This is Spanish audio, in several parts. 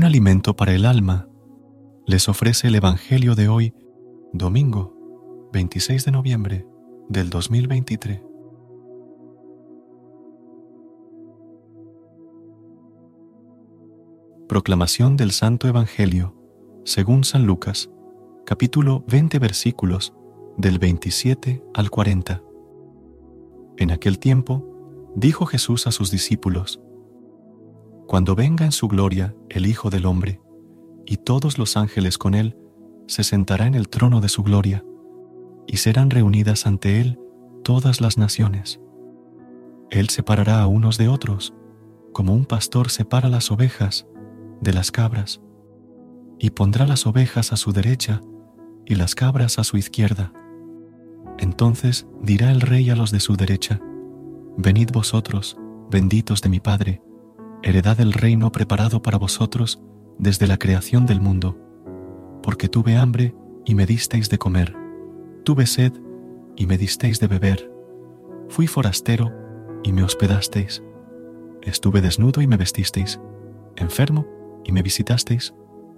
Un alimento para el alma les ofrece el Evangelio de hoy, domingo 26 de noviembre del 2023. Proclamación del Santo Evangelio según San Lucas, capítulo 20 versículos del 27 al 40. En aquel tiempo, dijo Jesús a sus discípulos, cuando venga en su gloria el Hijo del Hombre, y todos los ángeles con él, se sentará en el trono de su gloria, y serán reunidas ante él todas las naciones. Él separará a unos de otros, como un pastor separa las ovejas de las cabras, y pondrá las ovejas a su derecha y las cabras a su izquierda. Entonces dirá el rey a los de su derecha, Venid vosotros, benditos de mi Padre, heredad del reino preparado para vosotros desde la creación del mundo, porque tuve hambre y me disteis de comer, tuve sed y me disteis de beber, fui forastero y me hospedasteis, estuve desnudo y me vestisteis, enfermo y me visitasteis,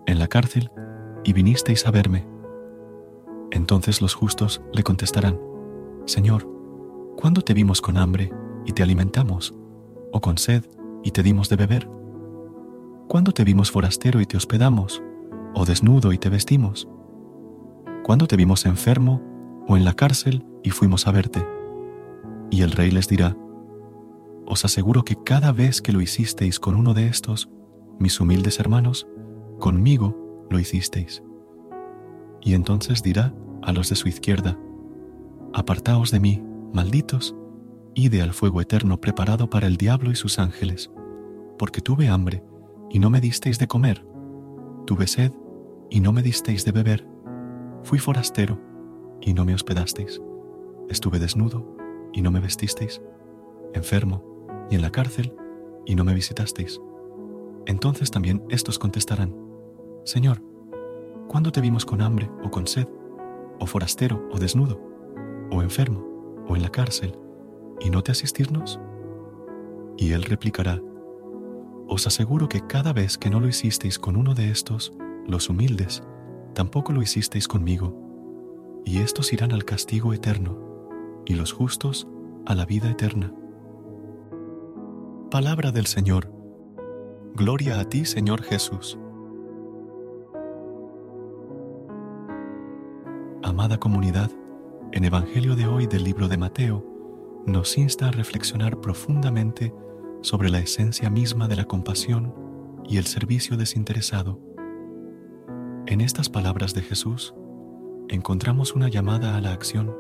en la cárcel y vinisteis a verme. Entonces los justos le contestarán, Señor, ¿cuándo te vimos con hambre y te alimentamos, o con sed y te dimos de beber? ¿Cuándo te vimos forastero y te hospedamos, o desnudo y te vestimos? ¿Cuándo te vimos enfermo o en la cárcel y fuimos a verte? Y el rey les dirá, Os aseguro que cada vez que lo hicisteis con uno de estos, mis humildes hermanos, conmigo lo hicisteis. Y entonces dirá a los de su izquierda, Apartaos de mí, malditos, ide al fuego eterno preparado para el diablo y sus ángeles, porque tuve hambre y no me disteis de comer, tuve sed y no me disteis de beber, fui forastero y no me hospedasteis, estuve desnudo y no me vestisteis, enfermo y en la cárcel y no me visitasteis. Entonces también estos contestarán, Señor, ¿cuándo te vimos con hambre o con sed, o forastero o desnudo, o enfermo o en la cárcel? Y no te asistirnos? Y él replicará, Os aseguro que cada vez que no lo hicisteis con uno de estos, los humildes, tampoco lo hicisteis conmigo, y estos irán al castigo eterno, y los justos a la vida eterna. Palabra del Señor. Gloria a ti, Señor Jesús. Amada comunidad, en Evangelio de hoy del libro de Mateo, nos insta a reflexionar profundamente sobre la esencia misma de la compasión y el servicio desinteresado. En estas palabras de Jesús encontramos una llamada a la acción,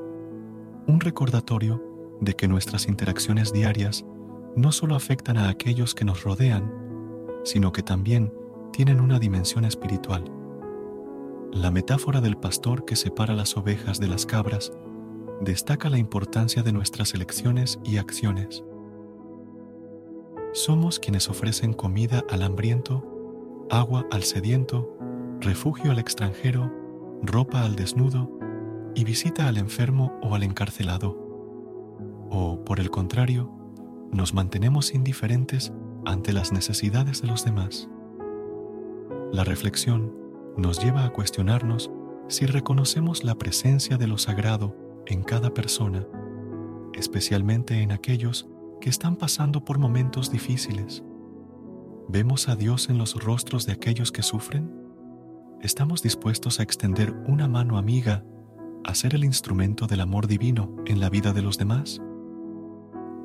un recordatorio de que nuestras interacciones diarias no solo afectan a aquellos que nos rodean, sino que también tienen una dimensión espiritual. La metáfora del pastor que separa las ovejas de las cabras destaca la importancia de nuestras elecciones y acciones. Somos quienes ofrecen comida al hambriento, agua al sediento, refugio al extranjero, ropa al desnudo y visita al enfermo o al encarcelado. O, por el contrario, nos mantenemos indiferentes ante las necesidades de los demás. La reflexión nos lleva a cuestionarnos si reconocemos la presencia de lo sagrado en cada persona, especialmente en aquellos que están pasando por momentos difíciles. ¿Vemos a Dios en los rostros de aquellos que sufren? ¿Estamos dispuestos a extender una mano amiga a ser el instrumento del amor divino en la vida de los demás?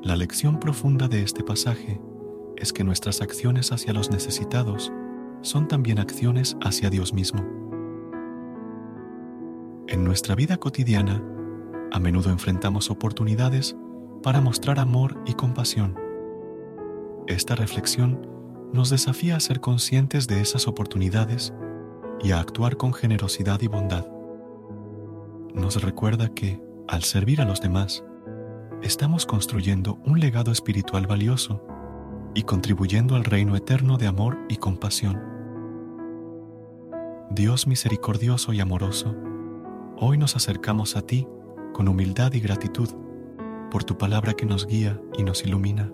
La lección profunda de este pasaje es que nuestras acciones hacia los necesitados son también acciones hacia Dios mismo. En nuestra vida cotidiana, a menudo enfrentamos oportunidades para mostrar amor y compasión. Esta reflexión nos desafía a ser conscientes de esas oportunidades y a actuar con generosidad y bondad. Nos recuerda que, al servir a los demás, estamos construyendo un legado espiritual valioso y contribuyendo al reino eterno de amor y compasión. Dios misericordioso y amoroso, hoy nos acercamos a ti con humildad y gratitud por tu palabra que nos guía y nos ilumina.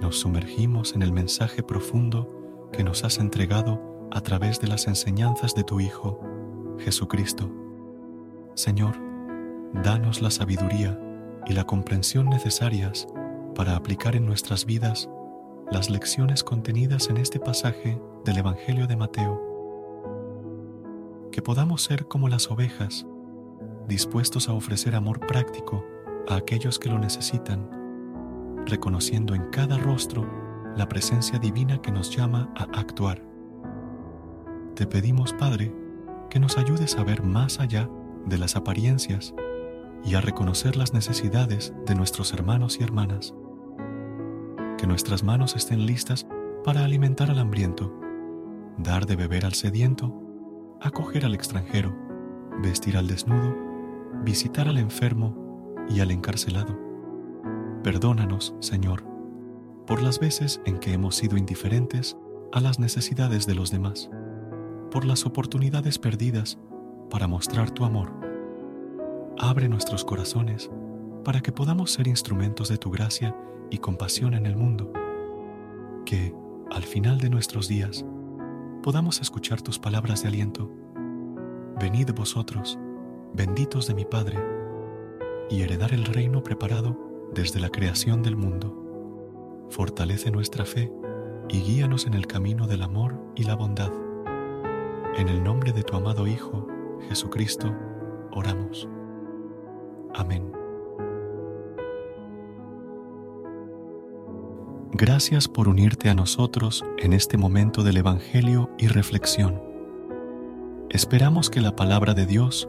Nos sumergimos en el mensaje profundo que nos has entregado a través de las enseñanzas de tu Hijo, Jesucristo. Señor, danos la sabiduría y la comprensión necesarias para aplicar en nuestras vidas las lecciones contenidas en este pasaje del Evangelio de Mateo. Que podamos ser como las ovejas, dispuestos a ofrecer amor práctico a aquellos que lo necesitan, reconociendo en cada rostro la presencia divina que nos llama a actuar. Te pedimos, Padre, que nos ayudes a ver más allá de las apariencias y a reconocer las necesidades de nuestros hermanos y hermanas. Que nuestras manos estén listas para alimentar al hambriento, dar de beber al sediento, acoger al extranjero, vestir al desnudo, visitar al enfermo y al encarcelado. Perdónanos, Señor, por las veces en que hemos sido indiferentes a las necesidades de los demás, por las oportunidades perdidas para mostrar tu amor abre nuestros corazones para que podamos ser instrumentos de tu gracia y compasión en el mundo. Que, al final de nuestros días, podamos escuchar tus palabras de aliento. Venid vosotros, benditos de mi Padre, y heredar el reino preparado desde la creación del mundo. Fortalece nuestra fe y guíanos en el camino del amor y la bondad. En el nombre de tu amado Hijo, Jesucristo, oramos. Amén. Gracias por unirte a nosotros en este momento del Evangelio y reflexión. Esperamos que la palabra de Dios